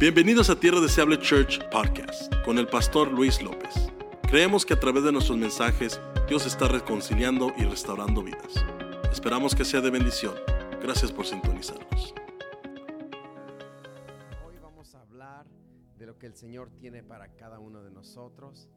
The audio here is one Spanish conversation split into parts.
Bienvenidos a Tierra Deseable Church Podcast con el pastor Luis López. Creemos que a través de nuestros mensajes Dios está reconciliando y restaurando vidas. Esperamos que sea de bendición. Gracias por sintonizarnos. Hoy vamos a hablar de lo que el Señor tiene para cada uno de nosotros.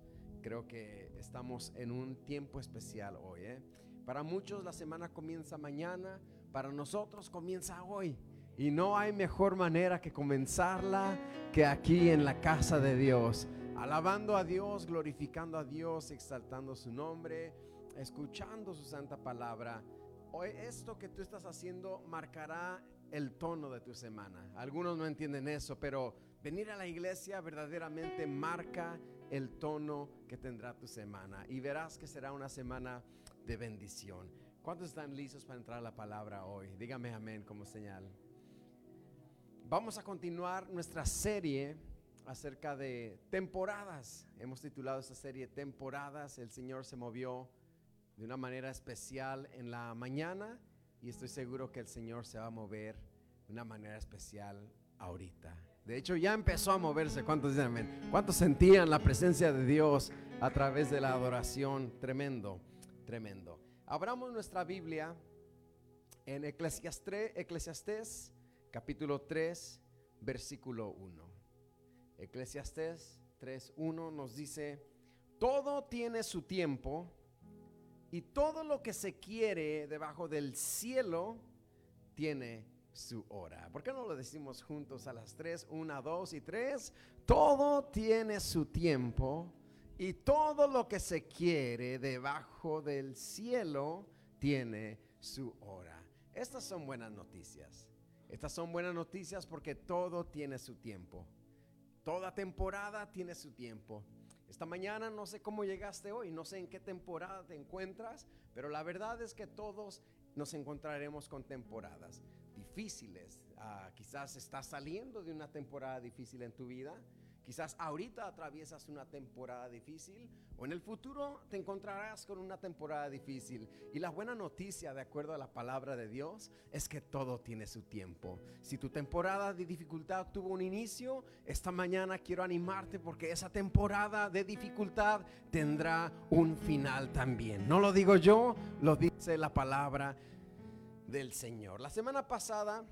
Creo que estamos en un tiempo especial hoy. ¿eh? Para muchos la semana comienza mañana, para nosotros comienza hoy. Y no hay mejor manera que comenzarla que aquí en la casa de Dios, alabando a Dios, glorificando a Dios, exaltando su nombre, escuchando su santa palabra. Hoy esto que tú estás haciendo marcará el tono de tu semana. Algunos no entienden eso, pero venir a la iglesia verdaderamente marca el tono que tendrá tu semana y verás que será una semana de bendición. ¿Cuántos están listos para entrar a la palabra hoy? Dígame amén como señal. Vamos a continuar nuestra serie acerca de temporadas. Hemos titulado esta serie Temporadas. El Señor se movió de una manera especial en la mañana y estoy seguro que el Señor se va a mover de una manera especial ahorita. De hecho, ya empezó a moverse. ¿Cuántos dicen amén? ¿Cuántos sentían la presencia de Dios a través de la adoración? Tremendo, tremendo. Abramos nuestra Biblia en Eclesiastés, capítulo 3, versículo 1. Eclesiastés 3.1 nos dice, todo tiene su tiempo y todo lo que se quiere debajo del cielo tiene su hora. ¿Por qué no lo decimos juntos a las 3, 1, 2 y 3? Todo tiene su tiempo y todo lo que se quiere debajo del cielo tiene su hora. Estas son buenas noticias. Estas son buenas noticias porque todo tiene su tiempo. Toda temporada tiene su tiempo. Esta mañana no sé cómo llegaste hoy, no sé en qué temporada te encuentras, pero la verdad es que todos nos encontraremos con temporadas difíciles. Ah, quizás estás saliendo de una temporada difícil en tu vida Quizás ahorita atraviesas una temporada difícil o en el futuro te encontrarás con una temporada difícil. Y la buena noticia, de acuerdo a la palabra de Dios, es que todo tiene su tiempo. Si tu temporada de dificultad tuvo un inicio, esta mañana quiero animarte porque esa temporada de dificultad tendrá un final también. No lo digo yo, lo dice la palabra del Señor. La semana pasada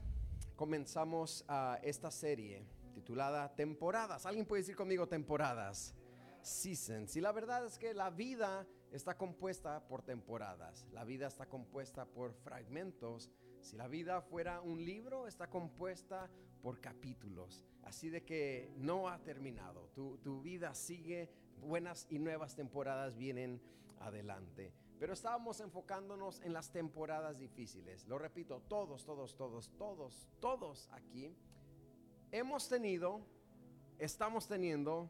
comenzamos a esta serie titulada Temporadas. ¿Alguien puede decir conmigo temporadas? Seasons. Y la verdad es que la vida está compuesta por temporadas. La vida está compuesta por fragmentos. Si la vida fuera un libro, está compuesta por capítulos. Así de que no ha terminado. Tu, tu vida sigue, buenas y nuevas temporadas vienen adelante. Pero estábamos enfocándonos en las temporadas difíciles. Lo repito, todos, todos, todos, todos, todos aquí hemos tenido, estamos teniendo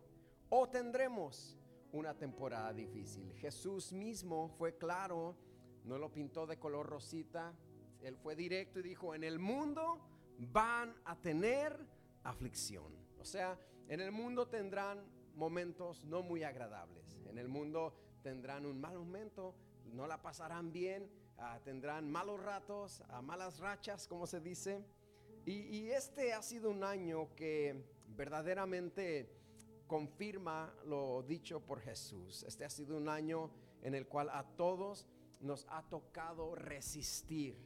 o tendremos una temporada difícil. Jesús mismo fue claro, no lo pintó de color rosita, él fue directo y dijo, en el mundo van a tener aflicción. O sea, en el mundo tendrán momentos no muy agradables. En el mundo tendrán un mal momento, no la pasarán bien, ah, tendrán malos ratos, malas rachas, como se dice. Y, este ha sido un año que verdaderamente confirma lo dicho por Jesús. Este ha sido un año en el cual a todos nos ha tocado resistir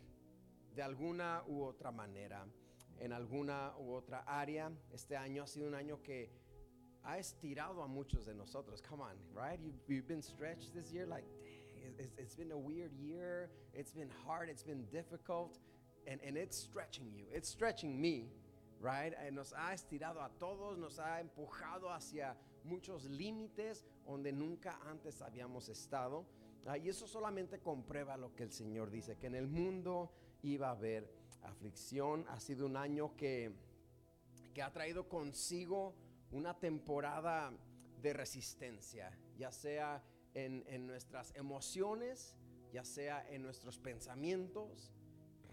de alguna u otra manera, en alguna u otra área. Este año ha sido un año que ha estirado a muchos de nosotros. Come on, right? You've, been stretched this year, like, it's been a weird year. It's been hard. It's been difficult and, and it's stretching you, it's stretching me, right? Eh, nos ha estirado a todos, nos ha empujado hacia muchos límites donde nunca antes habíamos estado. Ah, y eso solamente comprueba lo que el Señor dice, que en el mundo iba a haber aflicción. Ha sido un año que, que ha traído consigo una temporada de resistencia, ya sea en, en nuestras emociones, ya sea en nuestros pensamientos,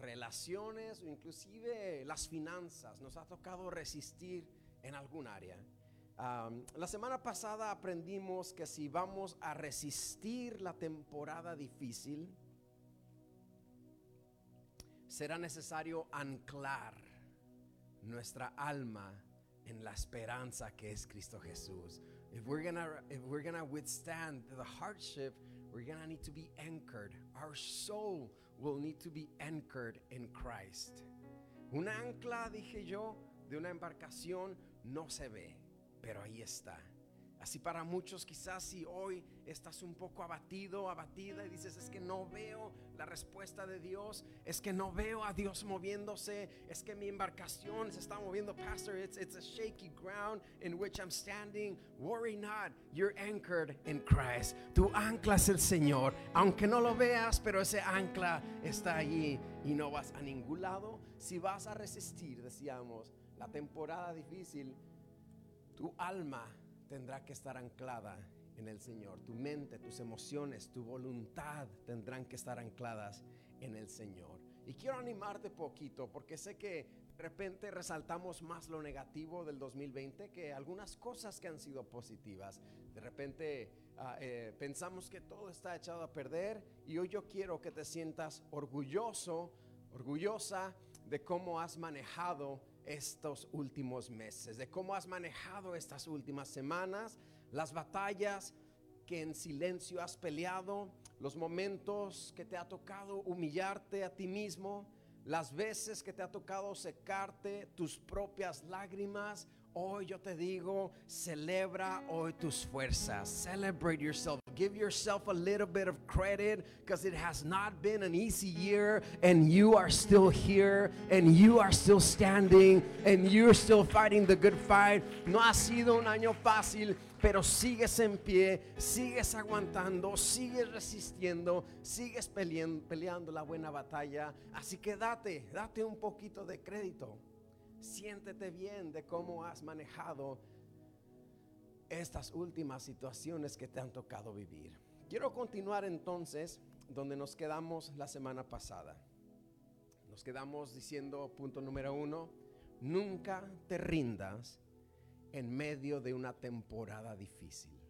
relaciones o inclusive las finanzas. Nos ha tocado resistir en algún área. la semana pasada aprendimos que si vamos a resistir la temporada difícil, será necesario anclar nuestra alma en la esperanza que es Cristo Jesús. If we're gonna if we're gonna withstand the hardship, we're gonna need to be anchored. Our soul will need to be anchored in Christ. Una ancla, dije yo, de una embarcación no se ve, pero ahí está. Así para muchos quizás si hoy estás un poco abatido, abatida y dices es que no veo la respuesta de Dios, es que no veo a Dios moviéndose, es que mi embarcación se está moviendo, pastor, it's, it's a shaky ground in which I'm standing. Worry not, you're anchored in Christ. Tu ancla es el Señor, aunque no lo veas, pero ese ancla está allí y no vas a ningún lado. Si vas a resistir, decíamos, la temporada difícil, tu alma tendrá que estar anclada en el Señor. Tu mente, tus emociones, tu voluntad tendrán que estar ancladas en el Señor. Y quiero animarte poquito porque sé que de repente resaltamos más lo negativo del 2020 que algunas cosas que han sido positivas. De repente ah, eh, pensamos que todo está echado a perder y hoy yo quiero que te sientas orgulloso, orgullosa de cómo has manejado estos últimos meses, de cómo has manejado estas últimas semanas, las batallas que en silencio has peleado, los momentos que te ha tocado humillarte a ti mismo, las veces que te ha tocado secarte tus propias lágrimas. Hoy yo te digo, celebra hoy tus fuerzas. Celebrate yourself. Give yourself a little bit of credit because it has not been an easy year and you are still here and you are still standing and you're still fighting the good fight. No ha sido un año fácil, pero sigues en pie, sigues aguantando, sigues resistiendo, sigues peleando, peleando la buena batalla. Así que date, date un poquito de crédito. Siéntete bien de cómo has manejado estas últimas situaciones que te han tocado vivir. Quiero continuar entonces donde nos quedamos la semana pasada. Nos quedamos diciendo, punto número uno, nunca te rindas en medio de una temporada difícil.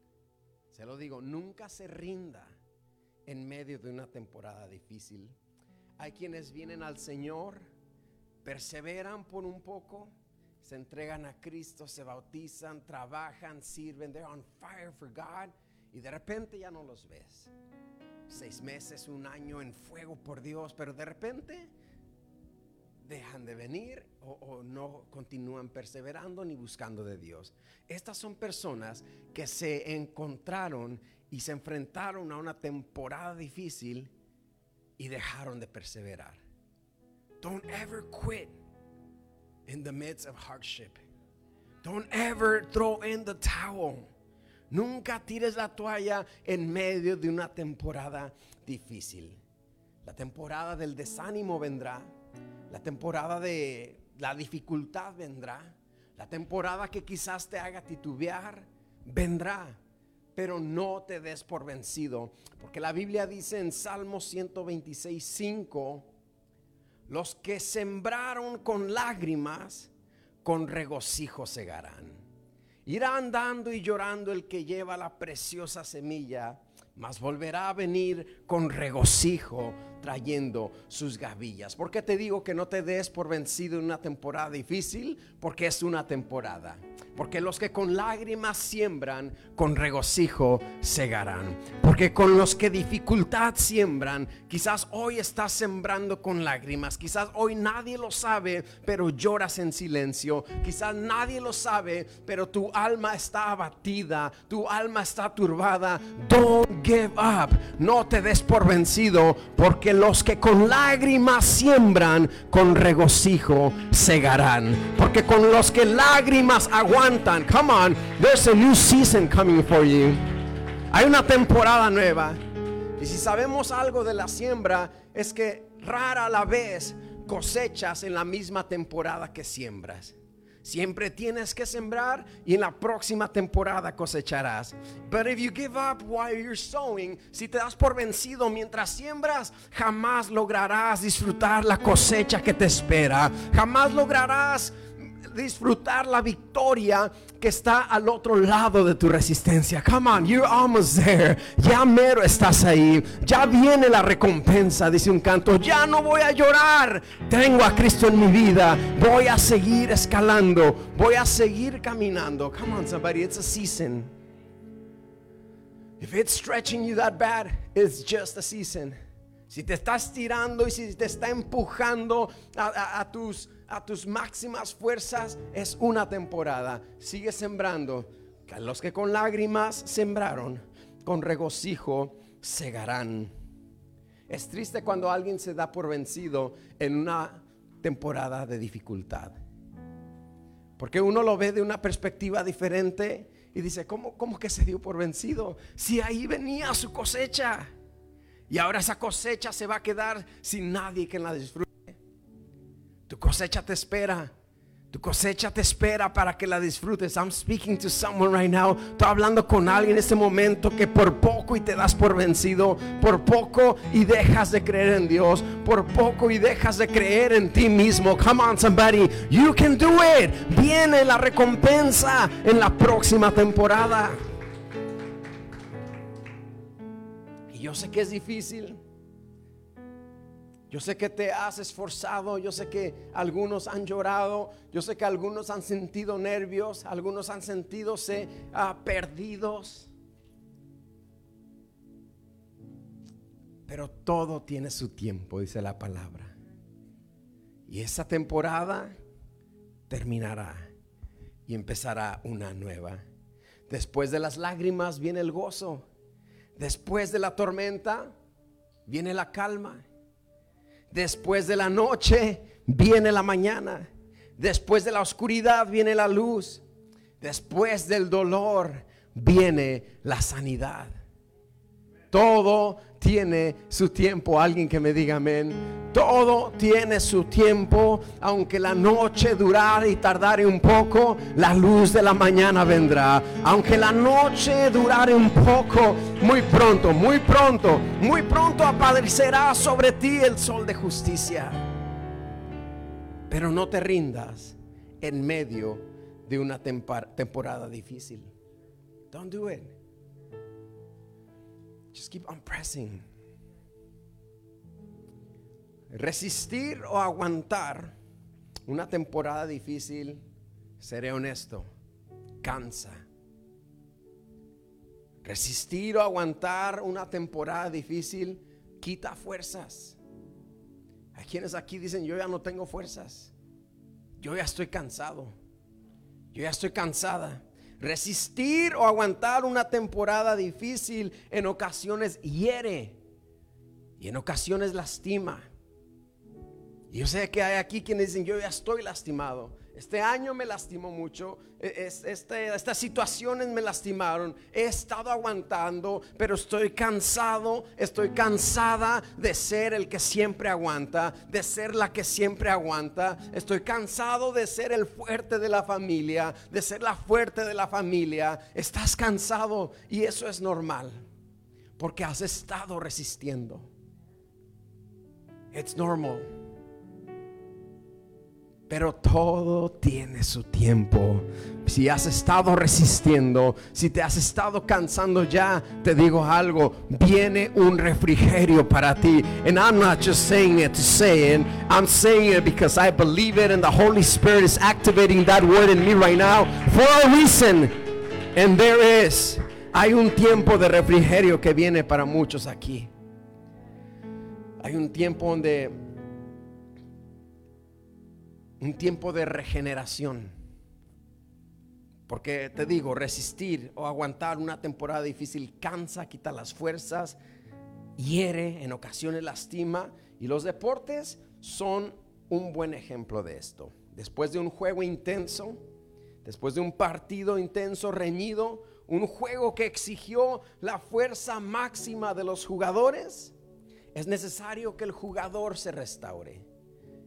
Se lo digo, nunca se rinda en medio de una temporada difícil. Hay quienes vienen al Señor, perseveran por un poco, se entregan a Cristo, se bautizan, trabajan, sirven, they're on fire for God y de repente ya no los ves. Seis meses, un año en fuego por Dios, pero de repente dejan de venir o, o, no continúan perseverando ni buscando de Dios. Estas son personas que se encontraron y se enfrentaron a una temporada difícil y dejaron de perseverar. Don't ever quit in the midst of hardship. Don't ever throw in the towel. Nunca tires la toalla en medio de una temporada difícil. La temporada del desánimo vendrá. La temporada de la dificultad vendrá. La temporada que quizás te haga titubear vendrá. Pero no te des por vencido. Porque la Biblia dice en Salmo 126, 5 los que sembraron con lágrimas, con regocijo segarán. Irá andando y llorando el que lleva la preciosa semilla, mas volverá a venir con regocijo trayendo sus gavillas. ¿Por qué te digo que no te des por vencido en una temporada difícil? Porque es una temporada. Porque los que con lágrimas siembran, con regocijo segarán. Porque con los que dificultad siembran, quizás hoy estás sembrando con lágrimas. Quizás hoy nadie lo sabe, pero lloras en silencio. Quizás nadie lo sabe, pero tu alma está abatida. Tu alma está turbada. Don't give up. No te des por vencido. Porque los que con lágrimas siembran, con regocijo segarán. Porque con los que lágrimas aguantan, come on, there's a new season coming for you. Hay una temporada nueva. Y si sabemos algo de la siembra, es que rara la vez cosechas en la misma temporada que siembras. Siempre tienes que sembrar y en la próxima temporada cosecharás. But if you give up while you're sowing, si te das por vencido mientras siembras, jamás lograrás disfrutar la cosecha que te espera. Jamás lograrás disfrutar la victoria que está al otro lado de tu resistencia. Come on, you're almost there. Ya mero estás ahí. Ya viene la recompensa, dice un canto. Ya no voy a llorar. Tengo a Cristo en mi vida. Voy a seguir escalando. Voy a seguir caminando. Come on, somebody, it's a season. If it's stretching you that bad, it's just a season. Si te estás tirando y si te está empujando a, tus, a tus máximas fuerzas, es una temporada. Sigue sembrando. Los que con lágrimas sembraron, con regocijo segarán. Es triste cuando alguien se da por vencido en una temporada de dificultad. Porque uno lo ve de una perspectiva diferente y dice, ¿cómo, cómo que se dio por vencido? Si ahí venía su cosecha. Y ahora esa cosecha se va a quedar sin nadie que la disfrute. Tu cosecha te espera. Tu cosecha te espera para que la disfrutes. I'm speaking to someone right now. Estoy hablando con alguien en este momento que por poco y te das por vencido. Por poco y dejas de creer en Dios. Por poco y dejas de creer en ti mismo. Come on, somebody. You can do it. Viene la recompensa en la próxima temporada. yo sé que es difícil. Yo sé que te has esforzado, yo sé que algunos han llorado, yo sé que algunos han sentido nervios, algunos han sentido se, ah, perdidos. Pero todo tiene su tiempo, dice la palabra. Y esa temporada terminará y empezará una nueva. Después de las lágrimas viene el gozo. Después de la tormenta viene la calma. Después de la noche viene la mañana. Después de la oscuridad viene la luz. Después del dolor viene la sanidad. Todo tiene su tiempo. Alguien que me diga amén. Todo tiene su tiempo. Aunque la noche durare y tardare un poco, la luz de la mañana vendrá. Aunque la noche durare un poco, muy pronto, muy pronto, muy pronto aparecerá sobre ti el sol de justicia. Pero no te rindas en medio de una temporada difícil. Don't do it. Just keep on pressing. Resistir o aguantar una temporada difícil, seré honesto, cansa. Resistir o aguantar una temporada difícil quita fuerzas. Hay quienes aquí dicen, yo ya no tengo fuerzas. Yo ya estoy cansado. Yo ya estoy cansada. Resistir o aguantar una temporada difícil en ocasiones hiere y en ocasiones lastima. yo sé que hay aquí quienes dicen, yo ya estoy lastimado. Este año me lastimó mucho, e, este, estas situaciones me lastimaron, he estado aguantando, pero estoy cansado, estoy cansada de ser el que siempre aguanta, de ser la que siempre aguanta, estoy cansado de ser el fuerte de la familia, de ser la fuerte de la familia, estás cansado y eso es normal, porque has estado resistiendo. It's normal. Pero todo tiene su tiempo. Si has estado resistiendo, si te has estado cansando ya, te digo algo, viene un refrigerio para ti. And I'm not just saying it to say it, I'm saying it because I believe it and the Holy Spirit is activating that word in me right now for a reason. And there is, hay un tiempo de refrigerio que viene para muchos aquí. Hay un tiempo donde un tiempo de regeneración. Porque te digo, resistir o aguantar una temporada difícil cansa, quita las fuerzas, hiere, en ocasiones lastima. Y los deportes son un buen ejemplo de esto. Después de un juego intenso, después de un partido intenso, reñido, un juego que exigió la fuerza máxima de los jugadores, es necesario que el jugador se restaure.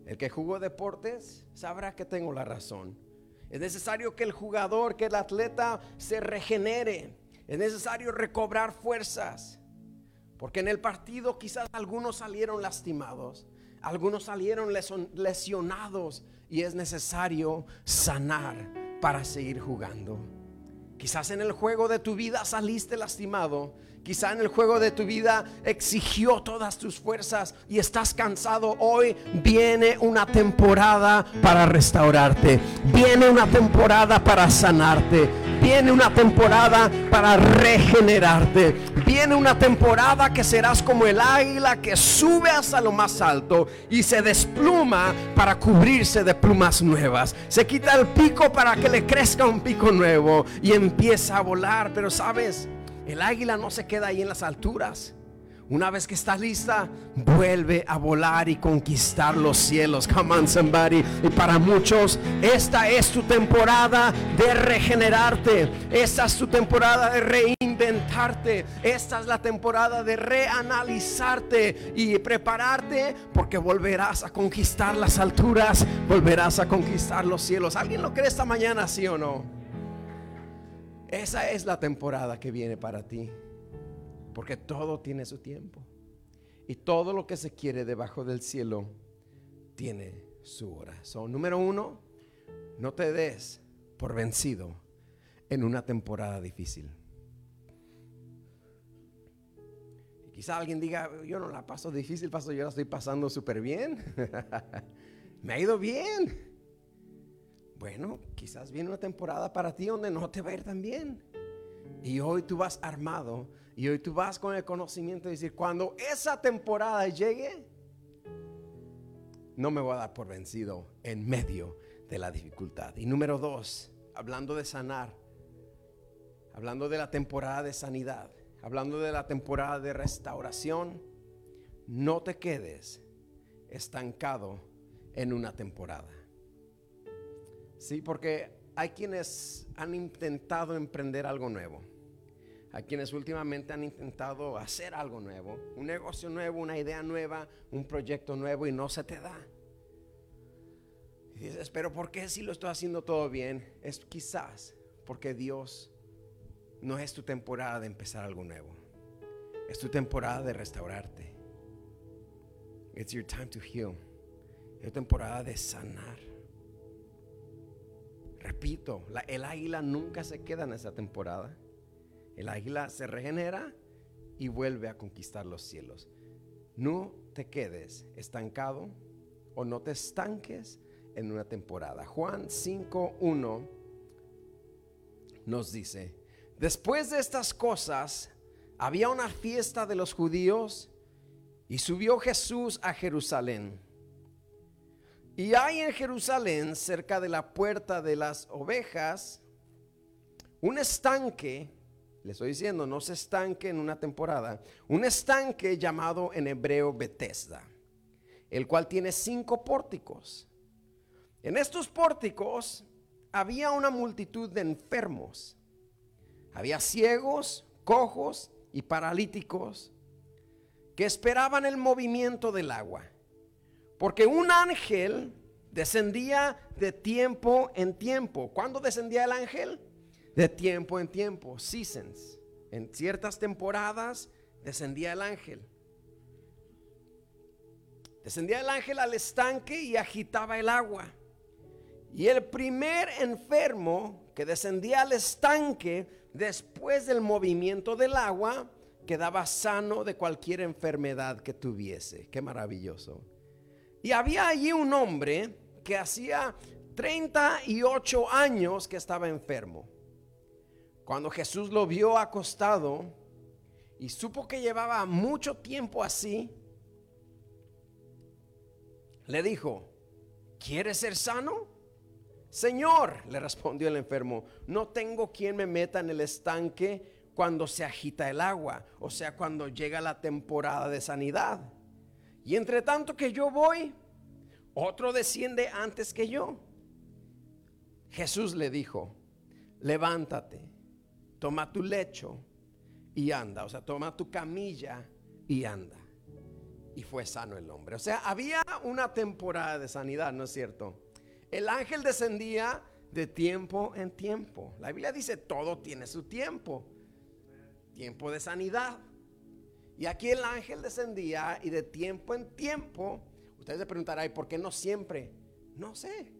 El que jugó deportes sabrá que tengo la razón. Es necesario que el jugador, que el atleta se regenere. Es necesario recobrar fuerzas. Porque en el partido quizás algunos salieron lastimados, algunos salieron lesionados y es necesario sanar para seguir jugando. Quizás en el juego de tu vida saliste lastimado. Quizá en el juego de tu vida exigió todas tus fuerzas y estás cansado. Hoy viene una temporada para restaurarte. Viene una temporada para sanarte. Viene una temporada para regenerarte. Viene una temporada que serás como el águila que sube hasta lo más alto y se despluma para cubrirse de plumas nuevas. Se quita el pico para que le crezca un pico nuevo y empieza a volar. Pero sabes, el águila no se queda ahí en las alturas. Una vez que está lista, vuelve a volar y conquistar los cielos. Come on, somebody. Y para muchos, esta es tu temporada de regenerarte. Esta es tu temporada de reinventarte. Esta es la temporada de reanalizarte y prepararte porque volverás a conquistar las alturas. Volverás a conquistar los cielos. ¿Alguien lo cree esta mañana, sí o no? Esa es la temporada que viene para ti. Porque todo tiene su tiempo. Y todo lo que se quiere debajo del cielo tiene su hora. So, número uno, no te des por vencido en una temporada difícil. Y quizá alguien diga, yo no la paso difícil, paso, yo la estoy pasando súper bien. Me ha ido bien. Bueno, quizás viene una temporada para ti donde no te va a ir tan bien. Y hoy tú vas armado y hoy tú vas con el conocimiento de decir, cuando esa temporada llegue, no me voy a dar por vencido en medio de la dificultad. Y número dos, hablando de sanar, hablando de la temporada de sanidad, hablando de la temporada de restauración, no te quedes estancado en una temporada. Sí, porque hay quienes han intentado emprender algo nuevo. Hay quienes últimamente han intentado hacer algo nuevo, un negocio nuevo, una idea nueva, un proyecto nuevo y no se te da. Y dices, pero ¿por qué si lo estoy haciendo todo bien? Es quizás porque Dios no es tu temporada de empezar algo nuevo. Es tu temporada de restaurarte. It's your time to heal. Es temporada de sanar. Repito, el águila nunca se queda en esa temporada. El águila se regenera y vuelve a conquistar los cielos. No te quedes estancado o no te estanques en una temporada. Juan 5.1 nos dice, después de estas cosas, había una fiesta de los judíos y subió Jesús a Jerusalén. Y hay en Jerusalén, cerca de la puerta de las ovejas, un estanque, le estoy diciendo, no se estanque en una temporada, un estanque llamado en hebreo Bethesda, el cual tiene cinco pórticos. En estos pórticos había una multitud de enfermos, había ciegos, cojos y paralíticos que esperaban el movimiento del agua. Porque un ángel descendía de tiempo en tiempo. ¿Cuándo descendía el ángel? De tiempo en tiempo, seasons. En ciertas temporadas descendía el ángel. Descendía el ángel al estanque y agitaba el agua. Y el primer enfermo que descendía al estanque después del movimiento del agua quedaba sano de cualquier enfermedad que tuviese. Qué maravilloso. Y había allí un hombre que hacía 38 años que estaba enfermo. Cuando Jesús lo vio acostado y supo que llevaba mucho tiempo así, le dijo, ¿quieres ser sano? Señor, le respondió el enfermo, no tengo quien me meta en el estanque cuando se agita el agua, o sea, cuando llega la temporada de sanidad. Y entre tanto que yo voy, otro desciende antes que yo. Jesús le dijo, levántate, toma tu lecho y anda. O sea, toma tu camilla y anda. Y fue sano el hombre. O sea, había una temporada de sanidad, ¿no es cierto? El ángel descendía de tiempo en tiempo. La Biblia dice, todo tiene su tiempo. Tiempo de sanidad. Y aquí el ángel descendía y de tiempo en tiempo, ustedes se preguntarán, ¿por qué no siempre? No sé.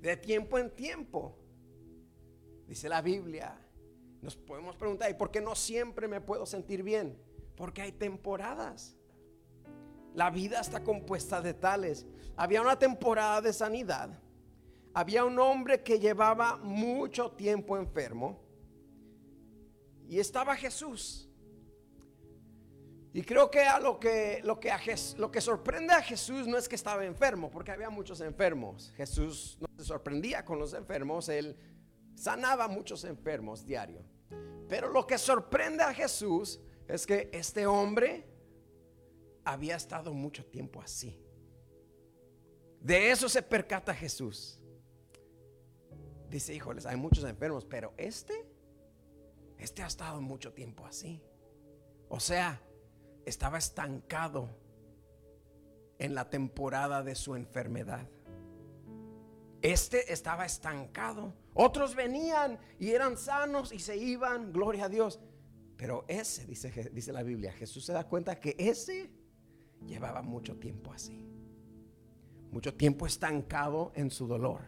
De tiempo en tiempo. Dice la Biblia. Nos podemos preguntar, ¿y por qué no siempre me puedo sentir bien? Porque hay temporadas. La vida está compuesta de tales. Había una temporada de sanidad. Había un hombre que llevaba mucho tiempo enfermo. Y estaba Jesús. Y creo que, a lo, que, lo, que lo que sorprende a Jesús no es que estaba enfermo, porque había muchos enfermos. Jesús no se sorprendía con los enfermos, él sanaba muchos enfermos diario. Pero lo que sorprende a Jesús es que este hombre había estado mucho tiempo así. De eso se percata Jesús. Dice, híjoles, hay muchos enfermos, pero este, este ha estado mucho tiempo así. O sea, estaba estancado en la temporada de su enfermedad. Este estaba estancado. Otros venían y eran sanos y se iban, gloria a Dios. Pero ese, dice, dice la Biblia, Jesús se da cuenta que ese llevaba mucho tiempo así. Mucho tiempo estancado en su dolor.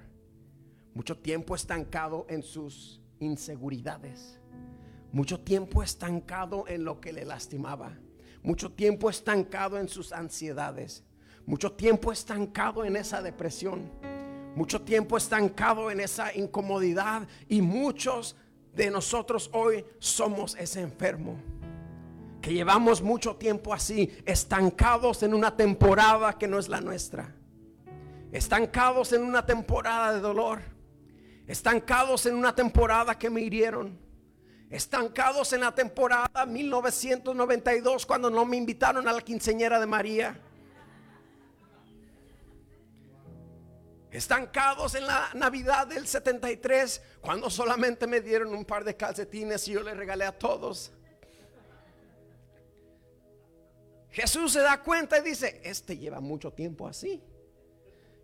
Mucho tiempo estancado en sus inseguridades. Mucho tiempo estancado en lo que le lastimaba mucho tiempo estancado en sus ansiedades, mucho tiempo estancado en esa depresión, mucho tiempo estancado en esa incomodidad y muchos de nosotros hoy somos ese enfermo. Que llevamos mucho tiempo así, estancados en una temporada que no es la nuestra. Estancados en una temporada de dolor. Estancados en una temporada que me hirieron estancados en la temporada 1992 cuando no me invitaron a la quinceñera de María. Estancados en la Navidad del 73 cuando solamente me dieron un par de calcetines y yo le regalé a todos. Jesús se da cuenta y dice, este lleva mucho tiempo así.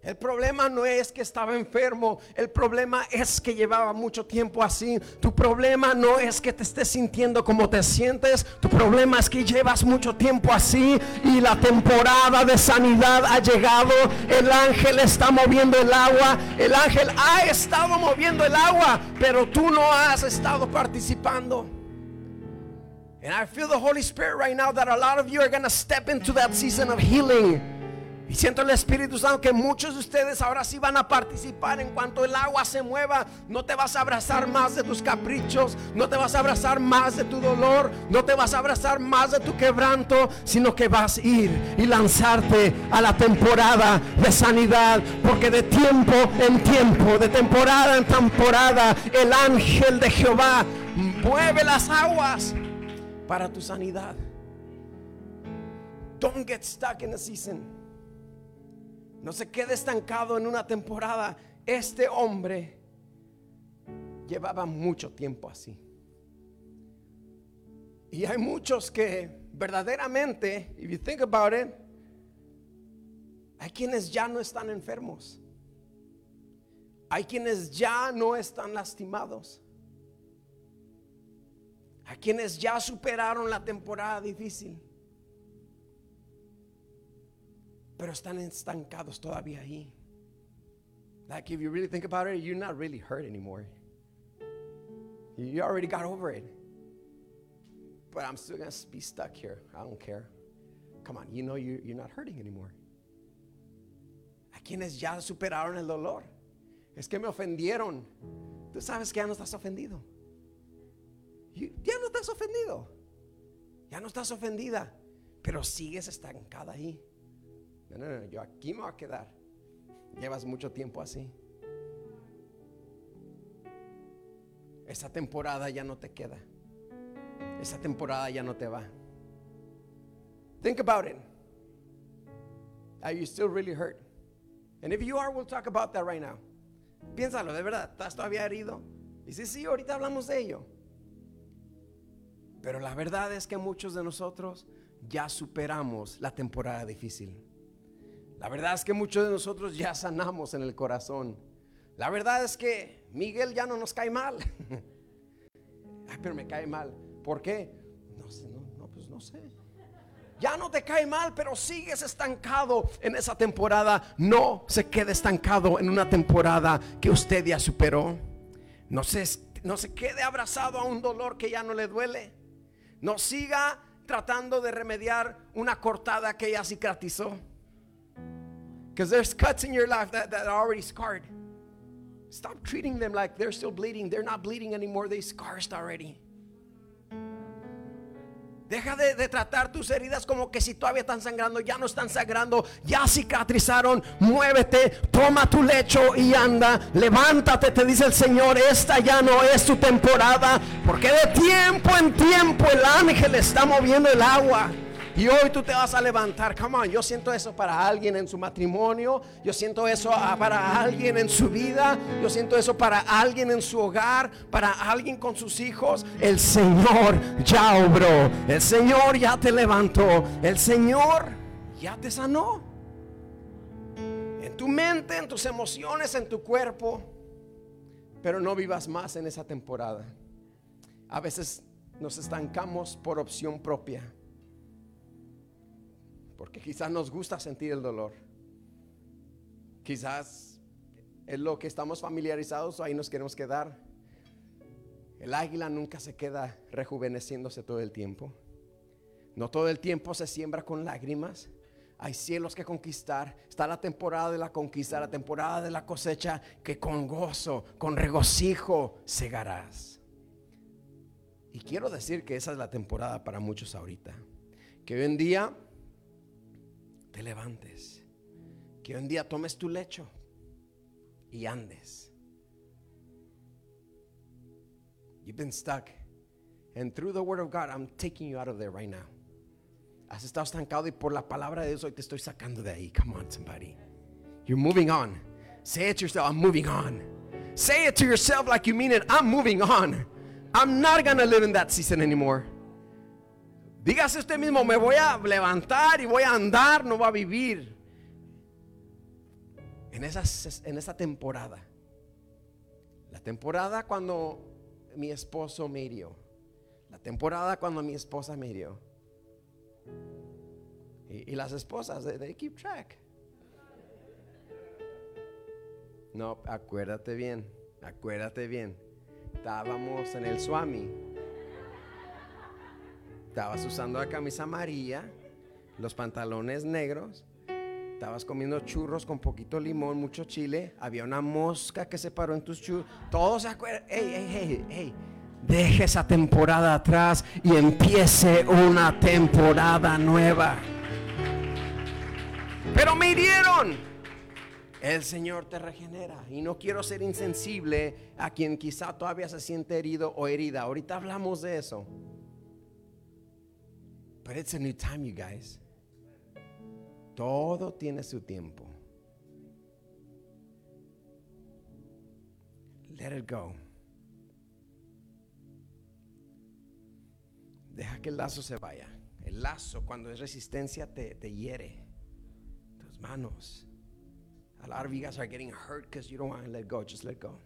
El problema no es que estaba enfermo, el problema es que llevaba mucho tiempo así. Tu problema no es que te estés sintiendo como te sientes, tu problema es que llevas mucho tiempo así y la temporada de sanidad ha llegado. El ángel está moviendo el agua, el ángel ha estado moviendo el agua, pero tú no has estado participando. And I feel the Holy Spirit right now that a lot of you are going to step into that season of healing. Y siento el Espíritu Santo que muchos de ustedes ahora sí van a participar en cuanto el agua se mueva. No te vas a abrazar más de tus caprichos, no te vas a abrazar más de tu dolor, no te vas a abrazar más de tu quebranto, sino que vas a ir y lanzarte a la temporada de sanidad. Porque de tiempo en tiempo, de temporada en temporada, el ángel de Jehová mueve las aguas para tu sanidad. Don't get stuck in the season. No se quede estancado en una temporada. Este hombre llevaba mucho tiempo así. Y hay muchos que verdaderamente, if you think about it, hay quienes ya no están enfermos. Hay quienes ya no están lastimados. Hay quienes ya superaron la temporada difícil. Pero están estancados todavía ahí. Like if you really think about it, you're not really hurt anymore. You already got over it. But I'm still going to be stuck here. I don't care. Come on, you know you, you're not hurting anymore. A quienes ya superaron el dolor. Es que me ofendieron. Tú sabes que ya no estás ofendido. Ya no estás ofendido. Ya no estás ofendida. Pero sigues estancada ahí. Yo aquí me voy a quedar. Llevas mucho tiempo así. Esa temporada ya no te queda. Esa temporada ya no te va. Think about it. Are you still really hurt? And if you are, we'll talk about that right now. Piénsalo, de verdad, ¿estás todavía herido? Y sí, sí, ahorita hablamos de ello. Pero la verdad es que muchos de nosotros ya superamos la temporada difícil. La verdad es que muchos de nosotros ya sanamos en el corazón. La verdad es que Miguel ya no nos cae mal. Ay, pero me cae mal. ¿Por qué? No sé, no, no, pues no sé. Ya no te cae mal, pero sigues estancado en esa temporada. No se quede estancado en una temporada que usted ya superó. No se, no se quede abrazado a un dolor que ya no le duele. No siga tratando de remediar una cortada que ya cicatrizó. Because there's cuts in your life that, that are already scarred. Stop treating them like they're still bleeding. They're not bleeding anymore, they scarred already. Deja de, de, tratar tus heridas como que si todavía están sangrando, ya no están sangrando, ya cicatrizaron. Muévete, toma tu lecho y anda. Levántate, te dice el Señor, esta ya no es tu temporada, porque de tiempo en tiempo el ángel está moviendo el agua. Y hoy tú te vas a levantar. Come on, yo siento eso para alguien en su matrimonio. Yo siento eso para alguien en su vida. Yo siento eso para alguien en su hogar. Para alguien con sus hijos. El Señor ya obró. El Señor ya te levantó. El Señor ya te sanó. En tu mente, en tus emociones, en tu cuerpo. Pero no vivas más en esa temporada. A veces nos estancamos por opción propia porque quizás nos gusta sentir el dolor. Quizás es lo que estamos familiarizados, ahí nos queremos quedar. El águila nunca se queda rejuveneciéndose todo el tiempo. No todo el tiempo se siembra con lágrimas. Hay cielos que conquistar. Está la temporada de la conquista, la temporada de la cosecha que con gozo, con regocijo segarás. Y quiero decir que esa es la temporada para muchos ahorita. Que hoy en día te levantes. Que un día tomes tu lecho y andes. You've been stuck. And through the word of God, I'm taking you out of there right now. Has estado estancado y por la palabra de Dios hoy te estoy sacando de ahí. Come on, somebody. You're moving on. Say it to yourself, I'm moving on. Say it to yourself like you mean it. I'm moving on. I'm not going to live in that season anymore. Dígase usted mismo, me voy a levantar y voy a andar, no va a vivir. En esa, en esa temporada. La temporada cuando mi esposo me hirió. La temporada cuando mi esposa me hirió. Y, las esposas, they keep track. No, acuérdate bien, acuérdate bien. Estábamos en el Swami Estabas usando la camisa amarilla, los pantalones negros, estabas comiendo churros con poquito limón, mucho chile, había una mosca que se paró en tus churros. Todos se acuerdan. Hey, hey, hey, hey. Deje esa temporada atrás y empiece una temporada nueva. Pero me hirieron. El Señor te regenera. Y no quiero ser insensible a quien quizá todavía se siente herido o herida. Ahorita hablamos de eso. But it's a new time, you guys. Todo tiene su tiempo. Let it go. Deja que el lazo se vaya. El lazo, cuando es resistencia, te, te hiere. Tus manos. A lot of you guys are getting hurt because you don't want to let go. Just let go.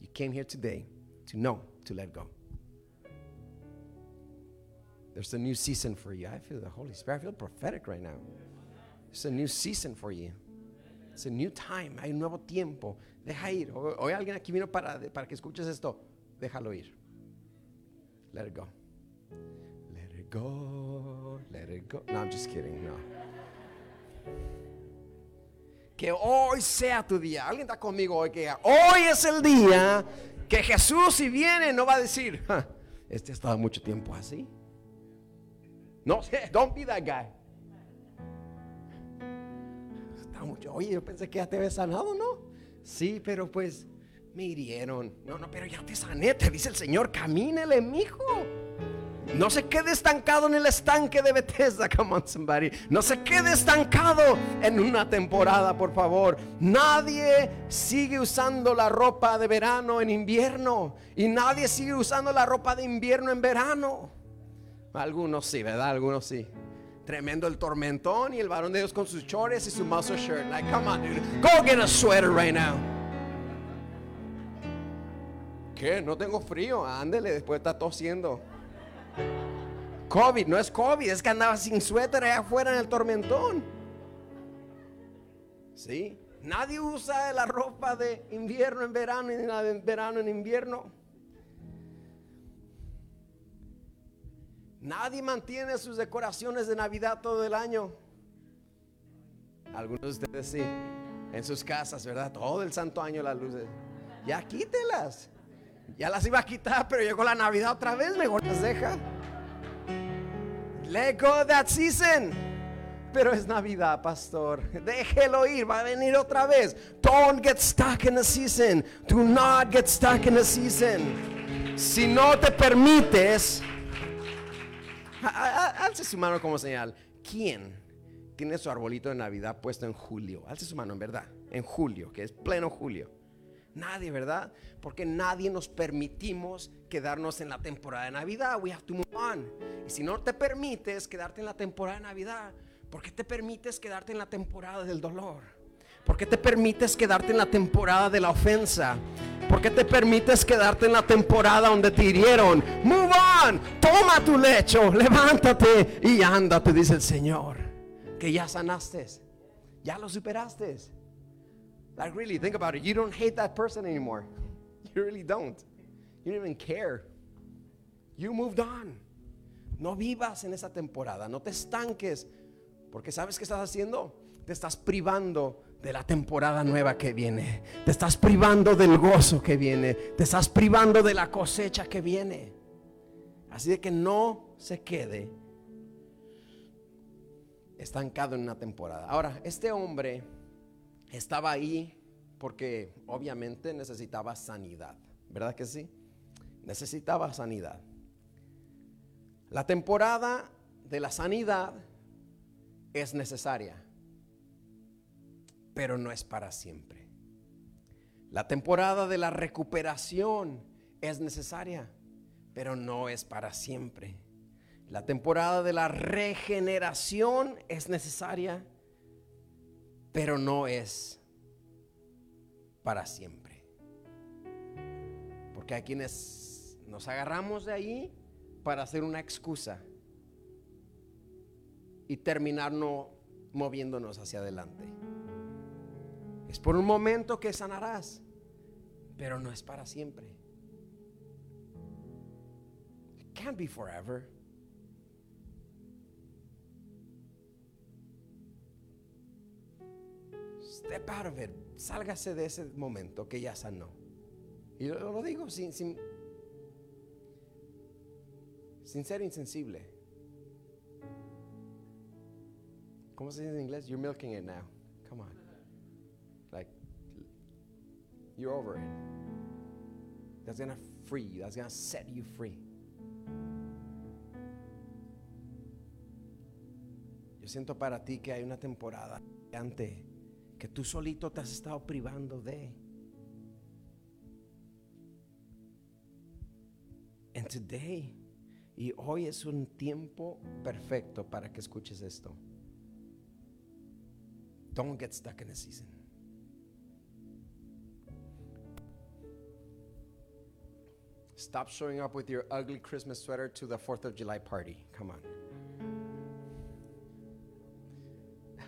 You came here today to know to let go. There's a new season for you. I feel the Holy Spirit. I feel prophetic right now. It's a new season for you. It's a new time. Hay un nuevo tiempo. Deja ir. Hoy alguien aquí vino para, para que escuches esto. Déjalo ir. Let it go. Let it go. Let it go. No, I'm just kidding. No. Que hoy sea tu día. Alguien está conmigo hoy que hoy es el día que Jesús si viene no va a decir, este ha estado mucho tiempo así. No sé, don't be that guy. Oye, yo pensé que ya te había sanado, ¿no? Sí, pero pues me hirieron. No, no, pero ya te sané, te dice el Señor, camínele, mijo. No se quede estancado en el estanque de Bethesda, come on somebody. No se quede estancado en una temporada, por favor. Nadie sigue usando la ropa de verano en invierno y nadie sigue usando la ropa de invierno en verano. Algunos sí, ¿verdad? Algunos sí. Tremendo el tormentón y el varón de Dios con sus chores y su muscle shirt. Like, come on, dude. Go get a sweater right now. ¿Qué? No tengo frío. Ándele, después está tosiendo. COVID, no es COVID, es que andaba sin suéter allá afuera en el tormentón. ¿Sí? Nadie usa la ropa de invierno en verano y la de verano en invierno. Nadie mantiene sus decoraciones de Navidad todo el año. Algunos de ustedes sí, en sus casas, ¿verdad? Todo el santo año las luces. Ya quítelas. Ya las iba a quitar, pero llegó la Navidad otra vez, mejor las deja. Let go that season. Pero es Navidad, pastor. Déjelo ir, va a venir otra vez. Don't get stuck in the season. Do not get stuck in the season. Si no te permites, alce su mano como señal. ¿Quién tiene su arbolito de Navidad puesto en julio? Alce su mano, en verdad. En julio, que es pleno julio. Nadie, ¿verdad? Porque nadie nos permitimos quedarnos en la temporada de Navidad. We have to move on. Y si no te permites quedarte en la temporada de Navidad, ¿por qué te permites quedarte en la temporada del dolor? ¿Por qué te permites quedarte en la temporada de la ofensa? ¿Por qué te permites quedarte en la temporada donde te hirieron? Move on, toma tu lecho, levántate y ándate, dice el Señor. Que ya sanaste, ya lo superaste. Like really, think about it. You don't hate that person anymore. You really don't. You don't even care. You moved on. No vivas en esa temporada, no te estanques, porque sabes qué estás haciendo? Te estás privando de la temporada nueva que viene. Te estás privando del gozo que viene. Te estás privando de la cosecha que viene. Así de que no se quede estancado en una temporada. Ahora, este hombre estaba ahí porque obviamente necesitaba sanidad, ¿verdad que sí? Necesitaba sanidad. La temporada de la sanidad es necesaria, pero no es para siempre. La temporada de la recuperación es necesaria, pero no es para siempre. La temporada de la regeneración es necesaria, pero no es para siempre. Porque hay quienes nos agarramos de ahí para hacer una excusa y terminar no moviéndonos hacia adelante. Es por un momento que sanarás, pero no es para siempre. It can't be forever. Step out of it. Sálgase de ese momento que ya sanó. Y lo, digo sin, sin, sin ser insensible. ¿Cómo se dice en inglés? You're milking it now. You're over it. That's gonna free you. That's gonna set you free. Yo siento para ti que hay una temporada antes que tú solito te has estado privando de. And today, y hoy es un tiempo perfecto para que escuches esto. Don't get stuck in the season. Stop showing up with your ugly Christmas sweater to the 4th of July party. Come on.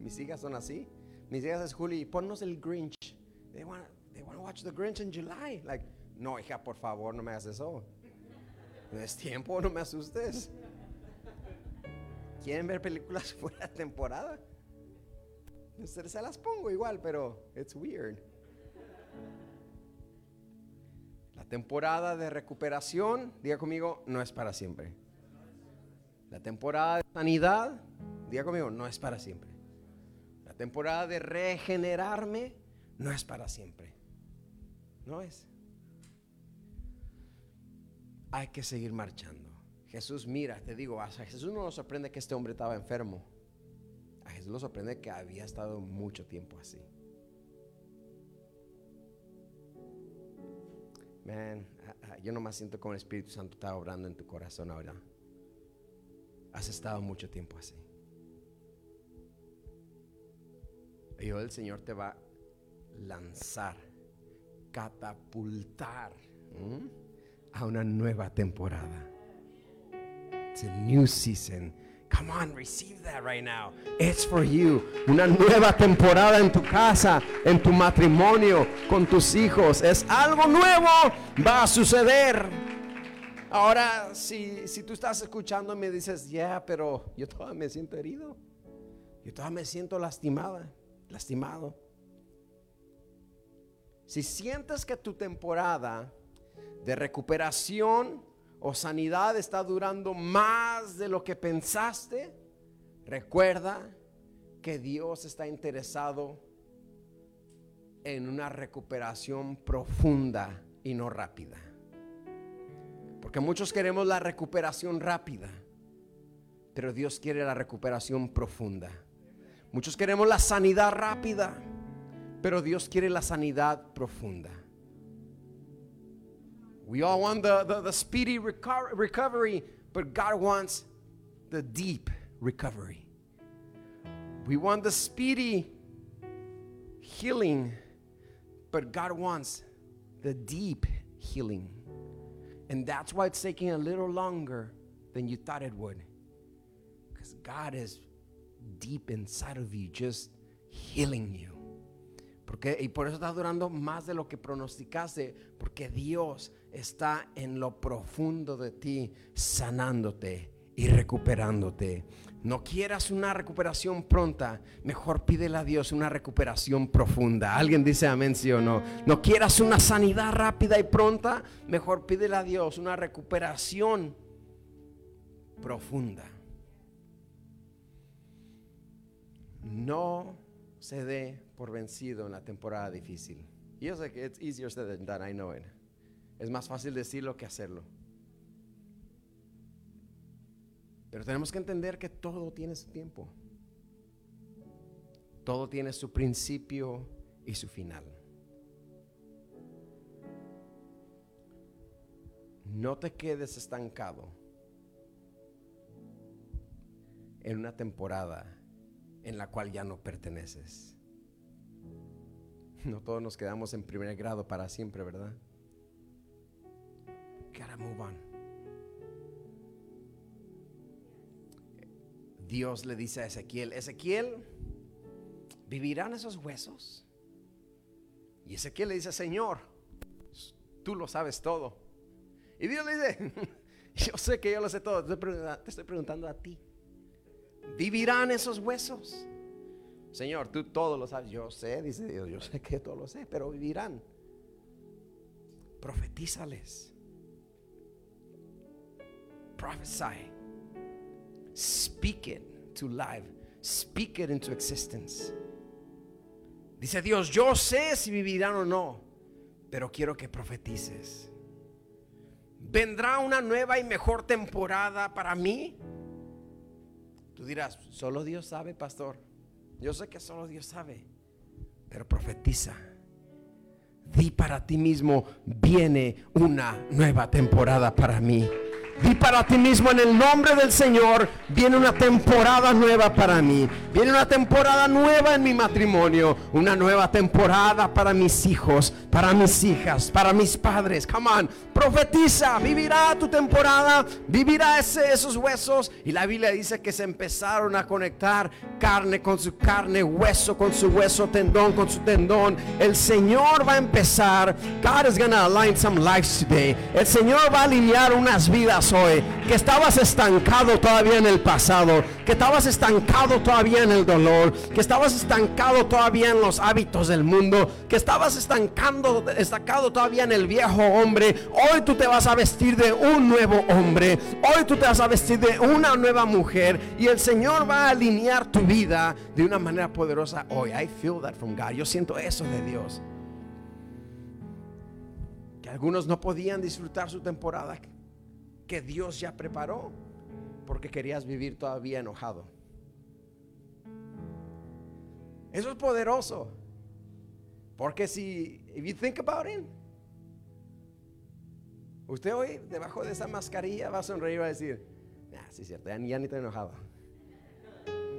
Mis hijas son así. Mis hijas es Juli, ponnos el Grinch. They want, they want to watch the Grinch in July. Like, no, hija, por favor, no me hagas eso. Es tiempo, no me asustes. ¿Quieren ver películas fuera de temporada? Se las pongo igual, pero it's weird. La temporada de recuperación, diga conmigo, no es para siempre. La temporada de sanidad, diga conmigo, no es para siempre. La temporada de regenerarme no es para siempre. No es. Hay que seguir marchando. Jesús mira, te digo, a Jesús no nos sorprende que este hombre estaba enfermo. A Jesús lo sorprende que había estado mucho tiempo así. Man, yo nomás siento como el Espíritu Santo está obrando en tu corazón ahora. Has estado mucho tiempo así. Y hoy el Señor te va a lanzar catapultar a una nueva temporada. It's a new season. Come on, receive that right now. It's for you. Una nueva temporada en tu casa, en tu matrimonio, con tus hijos. Es algo nuevo. Va a suceder. Ahora, si, si tú estás escuchando me dices, ya, pero yo todavía me siento herido. Yo todavía me siento lastimada, lastimado. Si sientes que tu temporada de recuperación o sanidad está durando más de lo que pensaste, recuerda que Dios está interesado en una recuperación profunda y no rápida. Porque muchos queremos la recuperación rápida, pero Dios quiere la recuperación profunda. Muchos queremos la sanidad rápida, pero Dios quiere la sanidad profunda. We all want the, the, the speedy reco- recovery, but God wants the deep recovery. We want the speedy healing, but God wants the deep healing. And that's why it's taking a little longer than you thought it would. Because God is deep inside of you, just healing you. Porque, y por eso está durando más de lo que pronosticaste, porque Dios está en lo profundo de ti, sanándote y recuperándote. No quieras una recuperación pronta, mejor pídele a Dios una recuperación profunda. ¿Alguien dice amén, sí o no? No quieras una sanidad rápida y pronta, mejor pídele a Dios una recuperación profunda. No se dé por vencido en la temporada difícil. Yo sé que it's easier said than done, I know. Es más fácil decirlo que hacerlo. Pero tenemos que entender que todo tiene su tiempo. Todo tiene su principio y su final. No te quedes estancado en una temporada en la cual ya no perteneces. No todos nos quedamos en primer grado para siempre, ¿verdad? Gotta move. Dios le dice a Ezequiel, Ezequiel, ¿vivirán esos huesos? Y Ezequiel le dice, Señor, tú lo sabes todo. Y Dios le dice, yo sé que yo lo sé todo, te estoy preguntando, te estoy preguntando a ti. ¿Vivirán esos huesos? Señor, tú todo lo sabes. Yo sé, dice Dios, yo sé que todo lo sé, pero vivirán. Profetízales. Prophesy. Speak it to life. Speak it into existence. Dice Dios, yo sé si vivirán o no, pero quiero que profetices. ¿Vendrá una nueva y mejor temporada para mí? Tú dirás, solo Dios sabe, pastor. Yo sé que solo Dios sabe, pero profetiza. Di para ti mismo, viene una nueva temporada para mí. Di para ti mismo en el nombre del Señor, viene una temporada nueva para mí. Viene una temporada nueva en mi matrimonio. Una nueva temporada para mis hijos, para mis hijas, para mis padres. Come on, profetiza, vivirá tu temporada, vivirá ese, esos huesos. Y la Biblia dice que se empezaron a conectar carne con su carne, hueso con su hueso, tendón con su tendón. El Señor va a empezar. God is gonna align some lives today. El Señor va a alinear unas vidas hoy. Que estabas estancado todavía en el pasado. Que estabas estancado todavía en el dolor. Que estabas estancado todavía en los hábitos del mundo. Que estabas estancando, estancado todavía en el viejo hombre. Hoy tú te vas a vestir de un nuevo hombre. Hoy tú te vas a vestir de una nueva mujer. Y el Señor va a alinear tu vida de una manera poderosa hoy. I feel that from God. Yo siento eso de Dios. Que algunos no podían disfrutar su temporada que Dios ya preparó porque querías vivir todavía enojado. Eso es poderoso. Porque si, if you think about it, usted hoy debajo de esa mascarilla va a sonreír y va a decir, nah, sí es cierto, ya, ya ni estoy enojado.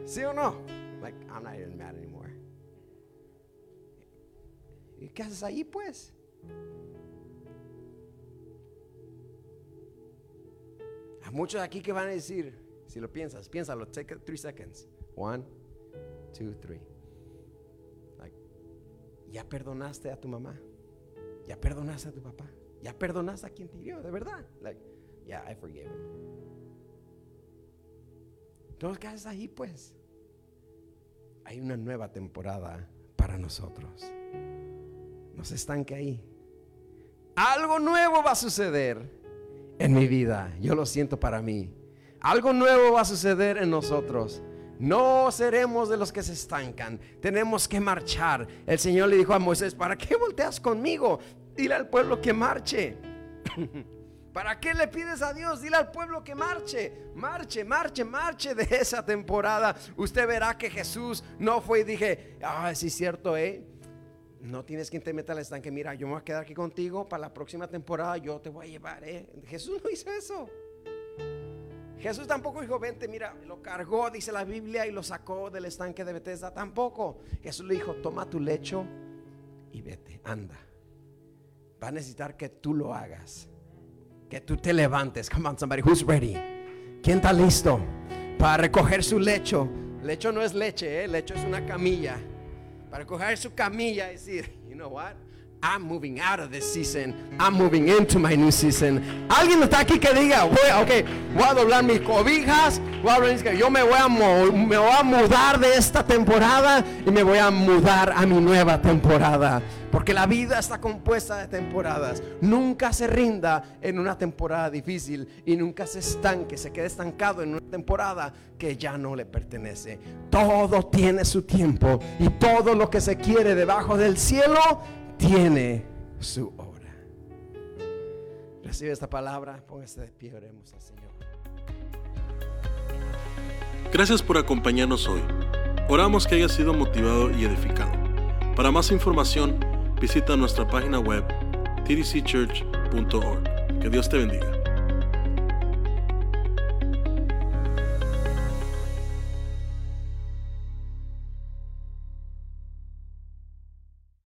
¿Sí o no? Like, I'm not even mad anymore. ¿Y qué haces ahí pues? Hay muchos aquí que van a decir, si lo piensas, piénsalo, take three seconds. One, two, three. Like, ¿ya perdonaste a tu mamá? ¿Ya perdonaste a tu papá? ¿Ya perdonaste a quien te hirió? De verdad. Like, yeah, I forgive him. ¿qué haces ahí pues? Hay una nueva temporada para nosotros. No se estanque ahí. Algo nuevo va a suceder en mi vida. Yo lo siento para mí. Algo nuevo va a suceder en nosotros. No seremos de los que se estancan. Tenemos que marchar. El Señor le dijo a Moisés, ¿para qué volteas conmigo? Dile al pueblo que marche. ¿Para qué le pides a Dios? Dile al pueblo que marche, marche, marche, marche de esa temporada. Usted verá que Jesús no fue y dije, ah, sí es cierto, ¿eh? No tienes que te meter al estanque. Mira, yo me voy a quedar aquí contigo para la próxima temporada. Yo te voy a llevar, ¿eh? Jesús no hizo eso. Jesús tampoco dijo, vente, mira, lo cargó, dice la Biblia, y lo sacó del estanque de Bethesda. Tampoco. Jesús le dijo, toma tu lecho y vete, anda. Va a necesitar que tú lo hagas que tú te levantes. Come on, somebody who's ready. ¿Quién está listo para recoger su lecho? Lecho no es leche, ¿eh? lecho es una camilla. Para recoger su camilla y decir, you know what? I'm moving out of this season. I'm moving into my new season. Alguien está aquí que diga, voy, ok, voy a doblar mis cobijas, voy a doblar, yo me voy a, me voy a mudar de esta temporada y me voy a mudar a mi nueva temporada. Porque la vida está compuesta de temporadas. Nunca se rinda en una temporada difícil y nunca se estanque, se quede estancado en una temporada que ya no le pertenece. Todo tiene su tiempo y todo lo que se quiere debajo del cielo tiene su hora. Recibe esta palabra, póngase de pie, oremos al Señor. Gracias por acompañarnos hoy. Oramos que haya sido motivado y edificado. Para más información, visita nuestra página web tdcchurch.org. Que Dios te bendiga.